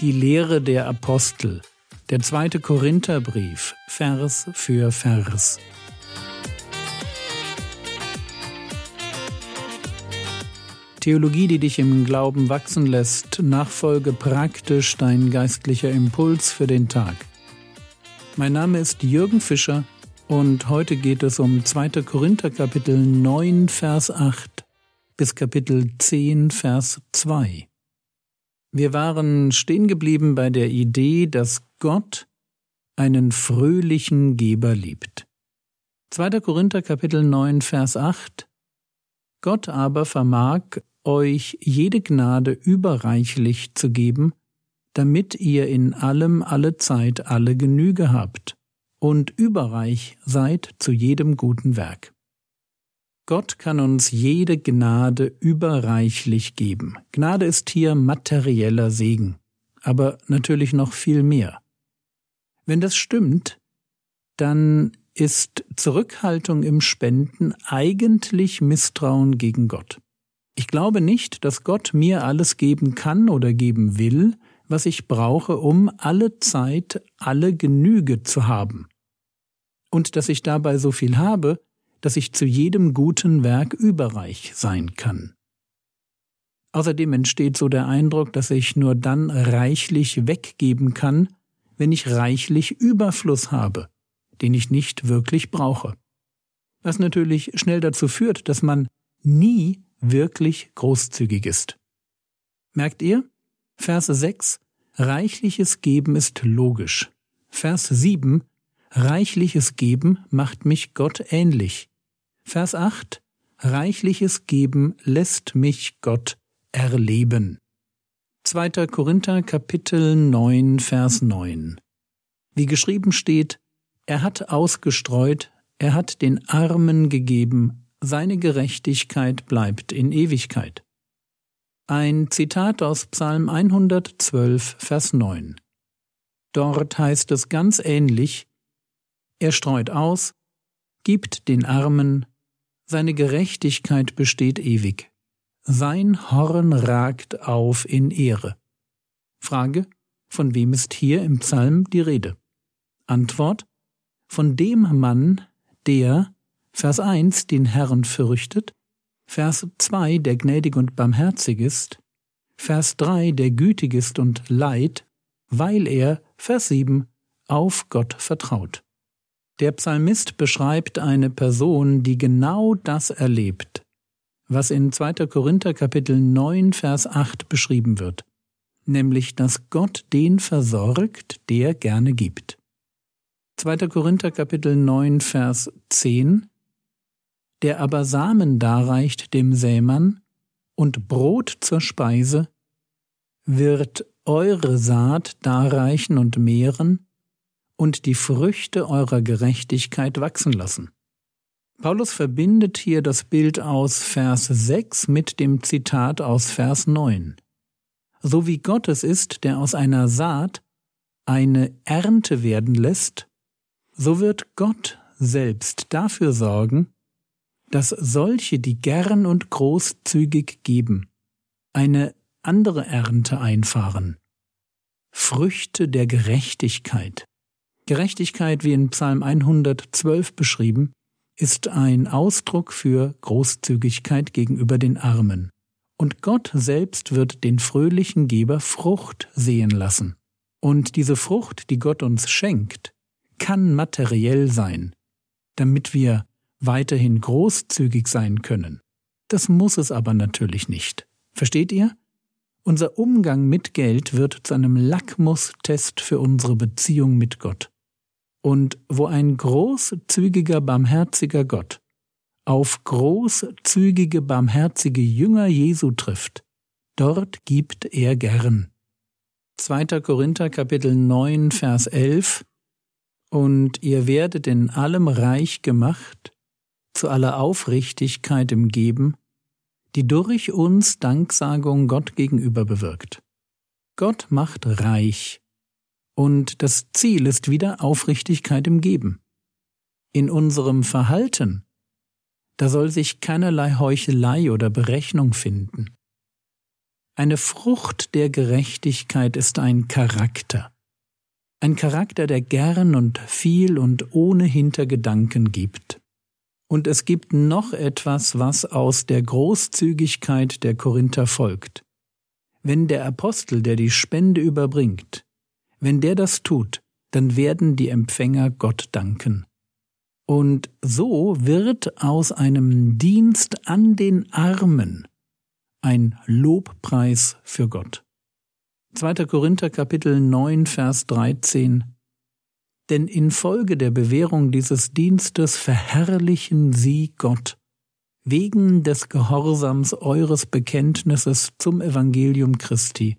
Die Lehre der Apostel. Der zweite Korintherbrief, Vers für Vers. Theologie, die dich im Glauben wachsen lässt, Nachfolge praktisch dein geistlicher Impuls für den Tag. Mein Name ist Jürgen Fischer und heute geht es um 2. Korinther Kapitel 9 Vers 8 bis Kapitel 10 Vers 2. Wir waren stehen geblieben bei der Idee, dass Gott einen fröhlichen Geber liebt. 2. Korinther Kapitel 9 Vers 8 Gott aber vermag euch jede Gnade überreichlich zu geben, damit ihr in allem alle Zeit alle Genüge habt und überreich seid zu jedem guten Werk. Gott kann uns jede Gnade überreichlich geben. Gnade ist hier materieller Segen, aber natürlich noch viel mehr. Wenn das stimmt, dann ist Zurückhaltung im Spenden eigentlich Misstrauen gegen Gott. Ich glaube nicht, dass Gott mir alles geben kann oder geben will, was ich brauche, um alle Zeit alle Genüge zu haben. Und dass ich dabei so viel habe, dass ich zu jedem guten Werk überreich sein kann. Außerdem entsteht so der Eindruck, dass ich nur dann reichlich weggeben kann, wenn ich reichlich Überfluss habe, den ich nicht wirklich brauche. Was natürlich schnell dazu führt, dass man nie wirklich großzügig ist. Merkt ihr? Vers 6 Reichliches Geben ist logisch. Vers 7 Reichliches Geben macht mich Gott ähnlich. Vers 8 Reichliches Geben lässt mich Gott erleben. 2. Korinther Kapitel 9 Vers 9 Wie geschrieben steht, er hat ausgestreut, er hat den Armen gegeben, seine Gerechtigkeit bleibt in Ewigkeit. Ein Zitat aus Psalm 112 Vers 9 Dort heißt es ganz ähnlich, er streut aus, gibt den Armen, seine Gerechtigkeit besteht ewig. Sein Horn ragt auf in Ehre. Frage, von wem ist hier im Psalm die Rede? Antwort, von dem Mann, der, Vers 1, den Herrn fürchtet, Vers 2, der gnädig und barmherzig ist, Vers 3, der gütig ist und leid, weil er, Vers 7, auf Gott vertraut. Der Psalmist beschreibt eine Person, die genau das erlebt, was in 2. Korinther Kapitel 9 Vers 8 beschrieben wird, nämlich dass Gott den versorgt, der gerne gibt. 2. Korinther Kapitel 9 Vers 10 Der aber Samen darreicht dem Sämann und Brot zur Speise, wird eure Saat darreichen und mehren, und die Früchte eurer Gerechtigkeit wachsen lassen. Paulus verbindet hier das Bild aus Vers 6 mit dem Zitat aus Vers 9. So wie Gott es ist, der aus einer Saat eine Ernte werden lässt, so wird Gott selbst dafür sorgen, dass solche, die gern und großzügig geben, eine andere Ernte einfahren. Früchte der Gerechtigkeit. Gerechtigkeit, wie in Psalm 112 beschrieben, ist ein Ausdruck für Großzügigkeit gegenüber den Armen. Und Gott selbst wird den fröhlichen Geber Frucht sehen lassen. Und diese Frucht, die Gott uns schenkt, kann materiell sein, damit wir weiterhin großzügig sein können. Das muss es aber natürlich nicht. Versteht ihr? Unser Umgang mit Geld wird zu einem Lackmustest für unsere Beziehung mit Gott. Und wo ein großzügiger, barmherziger Gott auf großzügige, barmherzige Jünger Jesu trifft, dort gibt er gern. 2. Korinther Kapitel 9 Vers 11 Und ihr werdet in allem reich gemacht, zu aller Aufrichtigkeit im Geben, die durch uns Danksagung Gott gegenüber bewirkt. Gott macht reich und das Ziel ist wieder Aufrichtigkeit im Geben. In unserem Verhalten, da soll sich keinerlei Heuchelei oder Berechnung finden. Eine Frucht der Gerechtigkeit ist ein Charakter. Ein Charakter, der gern und viel und ohne Hintergedanken gibt. Und es gibt noch etwas, was aus der Großzügigkeit der Korinther folgt. Wenn der Apostel, der die Spende überbringt, wenn der das tut, dann werden die Empfänger Gott danken. Und so wird aus einem Dienst an den Armen ein Lobpreis für Gott. 2. Korinther Kapitel 9 Vers 13 Denn infolge der Bewährung dieses Dienstes verherrlichen sie Gott, wegen des Gehorsams eures Bekenntnisses zum Evangelium Christi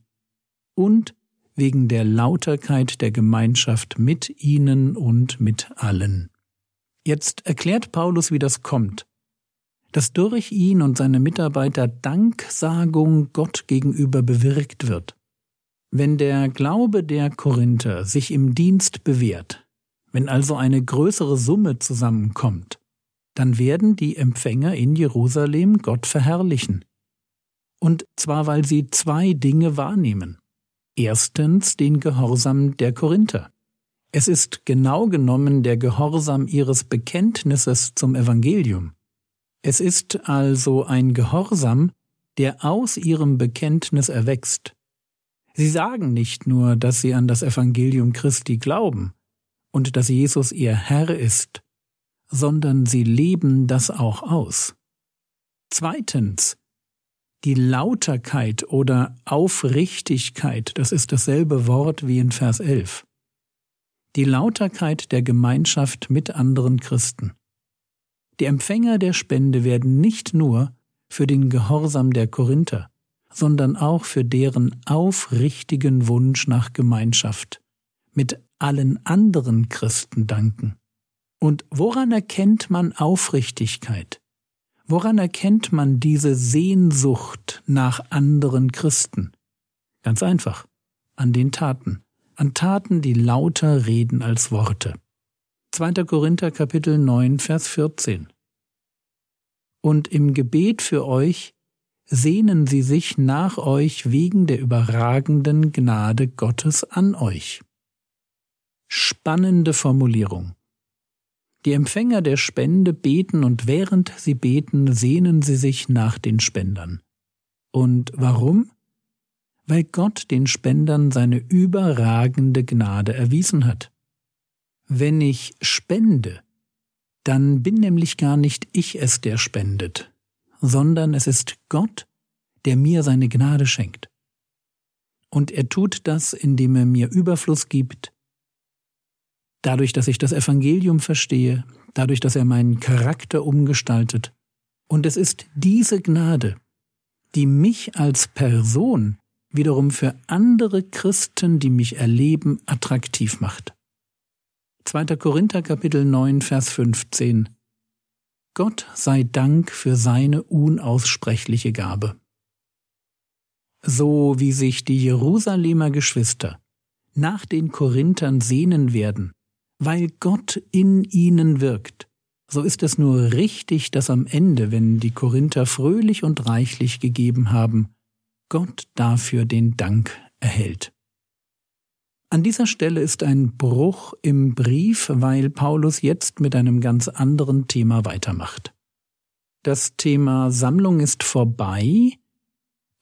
und wegen der Lauterkeit der Gemeinschaft mit ihnen und mit allen. Jetzt erklärt Paulus, wie das kommt, dass durch ihn und seine Mitarbeiter Danksagung Gott gegenüber bewirkt wird. Wenn der Glaube der Korinther sich im Dienst bewährt, wenn also eine größere Summe zusammenkommt, dann werden die Empfänger in Jerusalem Gott verherrlichen. Und zwar weil sie zwei Dinge wahrnehmen. Erstens den Gehorsam der Korinther. Es ist genau genommen der Gehorsam ihres Bekenntnisses zum Evangelium. Es ist also ein Gehorsam, der aus ihrem Bekenntnis erwächst. Sie sagen nicht nur, dass sie an das Evangelium Christi glauben und dass Jesus ihr Herr ist, sondern sie leben das auch aus. Zweitens, die Lauterkeit oder Aufrichtigkeit, das ist dasselbe Wort wie in Vers 11. Die Lauterkeit der Gemeinschaft mit anderen Christen. Die Empfänger der Spende werden nicht nur für den Gehorsam der Korinther, sondern auch für deren aufrichtigen Wunsch nach Gemeinschaft mit allen anderen Christen danken. Und woran erkennt man Aufrichtigkeit? Woran erkennt man diese Sehnsucht nach anderen Christen? Ganz einfach, an den Taten, an Taten, die lauter reden als Worte. 2. Korinther Kapitel 9, Vers 14. Und im Gebet für euch sehnen sie sich nach euch wegen der überragenden Gnade Gottes an euch. Spannende Formulierung. Die Empfänger der Spende beten und während sie beten, sehnen sie sich nach den Spendern. Und warum? Weil Gott den Spendern seine überragende Gnade erwiesen hat. Wenn ich spende, dann bin nämlich gar nicht ich es, der spendet, sondern es ist Gott, der mir seine Gnade schenkt. Und er tut das, indem er mir Überfluss gibt, dadurch, dass ich das Evangelium verstehe, dadurch, dass er meinen Charakter umgestaltet. Und es ist diese Gnade, die mich als Person wiederum für andere Christen, die mich erleben, attraktiv macht. 2. Korinther Kapitel 9 Vers 15 Gott sei Dank für seine unaussprechliche Gabe. So wie sich die Jerusalemer Geschwister nach den Korinthern sehnen werden, weil Gott in ihnen wirkt. So ist es nur richtig, dass am Ende, wenn die Korinther fröhlich und reichlich gegeben haben, Gott dafür den Dank erhält. An dieser Stelle ist ein Bruch im Brief, weil Paulus jetzt mit einem ganz anderen Thema weitermacht. Das Thema Sammlung ist vorbei,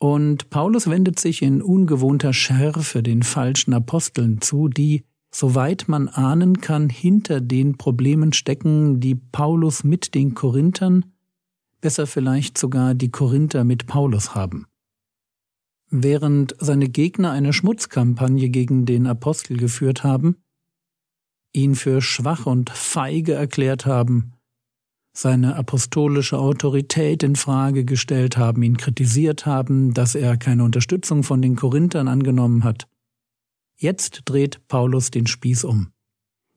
und Paulus wendet sich in ungewohnter Schärfe den falschen Aposteln zu, die soweit man ahnen kann, hinter den Problemen stecken, die Paulus mit den Korinthern, besser vielleicht sogar die Korinther mit Paulus haben. Während seine Gegner eine Schmutzkampagne gegen den Apostel geführt haben, ihn für schwach und feige erklärt haben, seine apostolische Autorität in Frage gestellt haben, ihn kritisiert haben, dass er keine Unterstützung von den Korinthern angenommen hat, Jetzt dreht Paulus den Spieß um.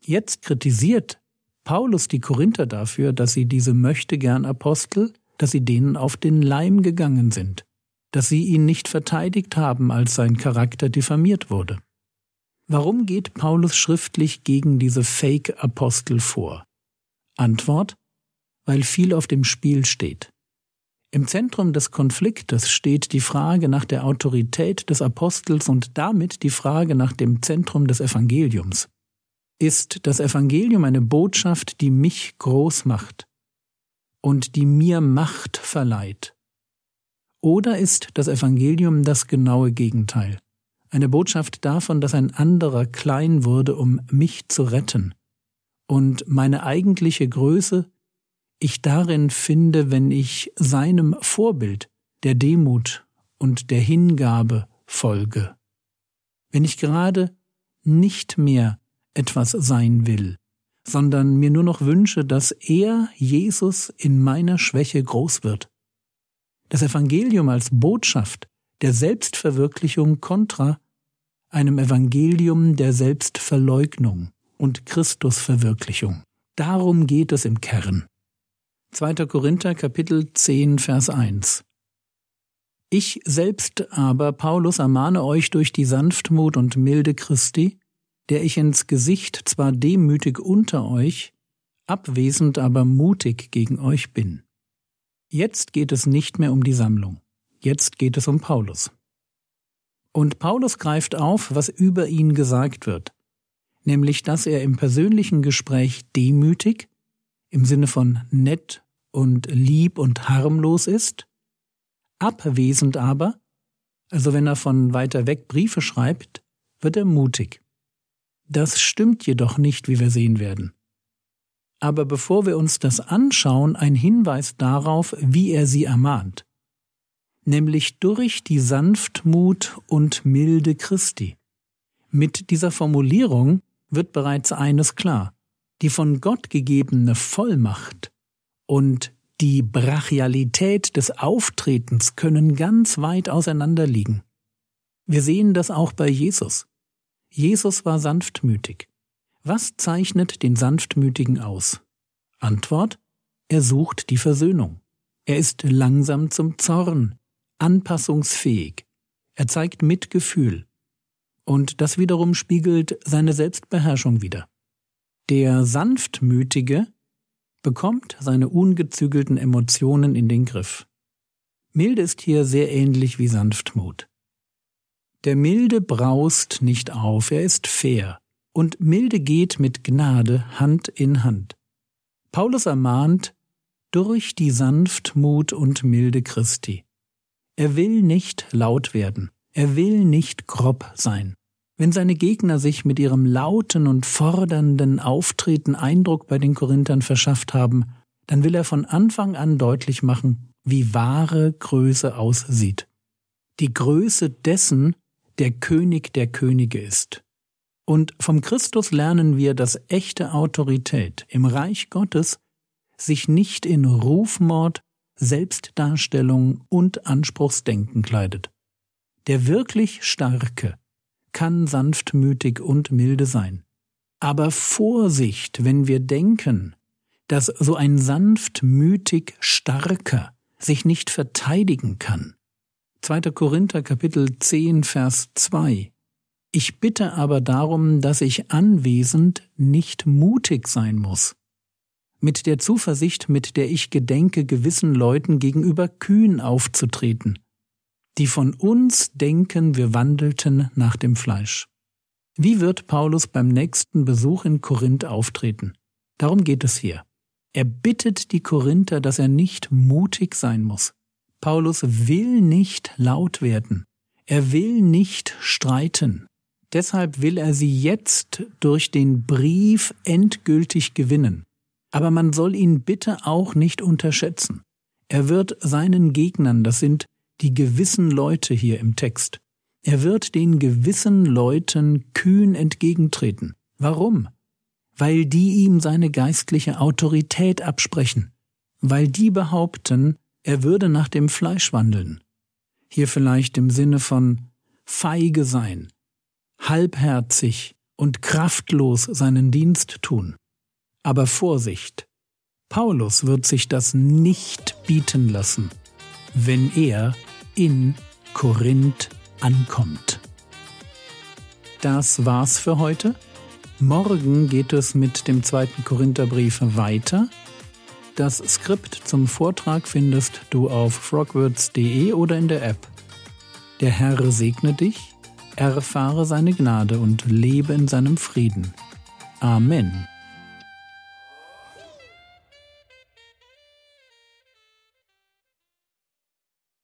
Jetzt kritisiert Paulus die Korinther dafür, dass sie diese möchtegern Apostel, dass sie denen auf den Leim gegangen sind, dass sie ihn nicht verteidigt haben, als sein Charakter diffamiert wurde. Warum geht Paulus schriftlich gegen diese Fake-Apostel vor? Antwort, weil viel auf dem Spiel steht. Im Zentrum des Konfliktes steht die Frage nach der Autorität des Apostels und damit die Frage nach dem Zentrum des Evangeliums. Ist das Evangelium eine Botschaft, die mich groß macht und die mir Macht verleiht? Oder ist das Evangelium das genaue Gegenteil? Eine Botschaft davon, dass ein anderer klein wurde, um mich zu retten und meine eigentliche Größe ich darin finde, wenn ich seinem Vorbild der Demut und der Hingabe folge. Wenn ich gerade nicht mehr etwas sein will, sondern mir nur noch wünsche, dass er, Jesus, in meiner Schwäche groß wird. Das Evangelium als Botschaft der Selbstverwirklichung kontra einem Evangelium der Selbstverleugnung und Christusverwirklichung. Darum geht es im Kern. 2. Korinther Kapitel 10 Vers 1 Ich selbst aber, Paulus, ermahne euch durch die Sanftmut und Milde Christi, der ich ins Gesicht zwar demütig unter euch, abwesend aber mutig gegen euch bin. Jetzt geht es nicht mehr um die Sammlung, jetzt geht es um Paulus. Und Paulus greift auf, was über ihn gesagt wird, nämlich dass er im persönlichen Gespräch demütig, im Sinne von nett und lieb und harmlos ist, abwesend aber, also wenn er von weiter weg Briefe schreibt, wird er mutig. Das stimmt jedoch nicht, wie wir sehen werden. Aber bevor wir uns das anschauen, ein Hinweis darauf, wie er sie ermahnt, nämlich durch die Sanftmut und Milde Christi. Mit dieser Formulierung wird bereits eines klar die von Gott gegebene Vollmacht und die Brachialität des Auftretens können ganz weit auseinander liegen. Wir sehen das auch bei Jesus. Jesus war sanftmütig. Was zeichnet den Sanftmütigen aus? Antwort Er sucht die Versöhnung. Er ist langsam zum Zorn, anpassungsfähig. Er zeigt Mitgefühl. Und das wiederum spiegelt seine Selbstbeherrschung wider. Der Sanftmütige bekommt seine ungezügelten Emotionen in den Griff. Milde ist hier sehr ähnlich wie Sanftmut. Der Milde braust nicht auf, er ist fair, und Milde geht mit Gnade Hand in Hand. Paulus ermahnt durch die Sanftmut und Milde Christi. Er will nicht laut werden, er will nicht grob sein. Wenn seine Gegner sich mit ihrem lauten und fordernden Auftreten Eindruck bei den Korinthern verschafft haben, dann will er von Anfang an deutlich machen, wie wahre Größe aussieht. Die Größe dessen, der König der Könige ist. Und vom Christus lernen wir, dass echte Autorität im Reich Gottes sich nicht in Rufmord, Selbstdarstellung und Anspruchsdenken kleidet. Der wirklich Starke kann sanftmütig und milde sein. Aber Vorsicht, wenn wir denken, dass so ein sanftmütig Starker sich nicht verteidigen kann. 2. Korinther Kapitel 10 Vers 2 Ich bitte aber darum, dass ich anwesend nicht mutig sein muss. Mit der Zuversicht, mit der ich gedenke, gewissen Leuten gegenüber kühn aufzutreten, die von uns denken, wir wandelten nach dem Fleisch. Wie wird Paulus beim nächsten Besuch in Korinth auftreten? Darum geht es hier. Er bittet die Korinther, dass er nicht mutig sein muss. Paulus will nicht laut werden. Er will nicht streiten. Deshalb will er sie jetzt durch den Brief endgültig gewinnen. Aber man soll ihn bitte auch nicht unterschätzen. Er wird seinen Gegnern, das sind die gewissen Leute hier im Text. Er wird den gewissen Leuten kühn entgegentreten. Warum? Weil die ihm seine geistliche Autorität absprechen, weil die behaupten, er würde nach dem Fleisch wandeln. Hier vielleicht im Sinne von feige sein, halbherzig und kraftlos seinen Dienst tun. Aber Vorsicht, Paulus wird sich das nicht bieten lassen, wenn er in Korinth ankommt. Das war's für heute. Morgen geht es mit dem zweiten Korintherbrief weiter. Das Skript zum Vortrag findest du auf frogwords.de oder in der App. Der Herr segne dich, erfahre seine Gnade und lebe in seinem Frieden. Amen.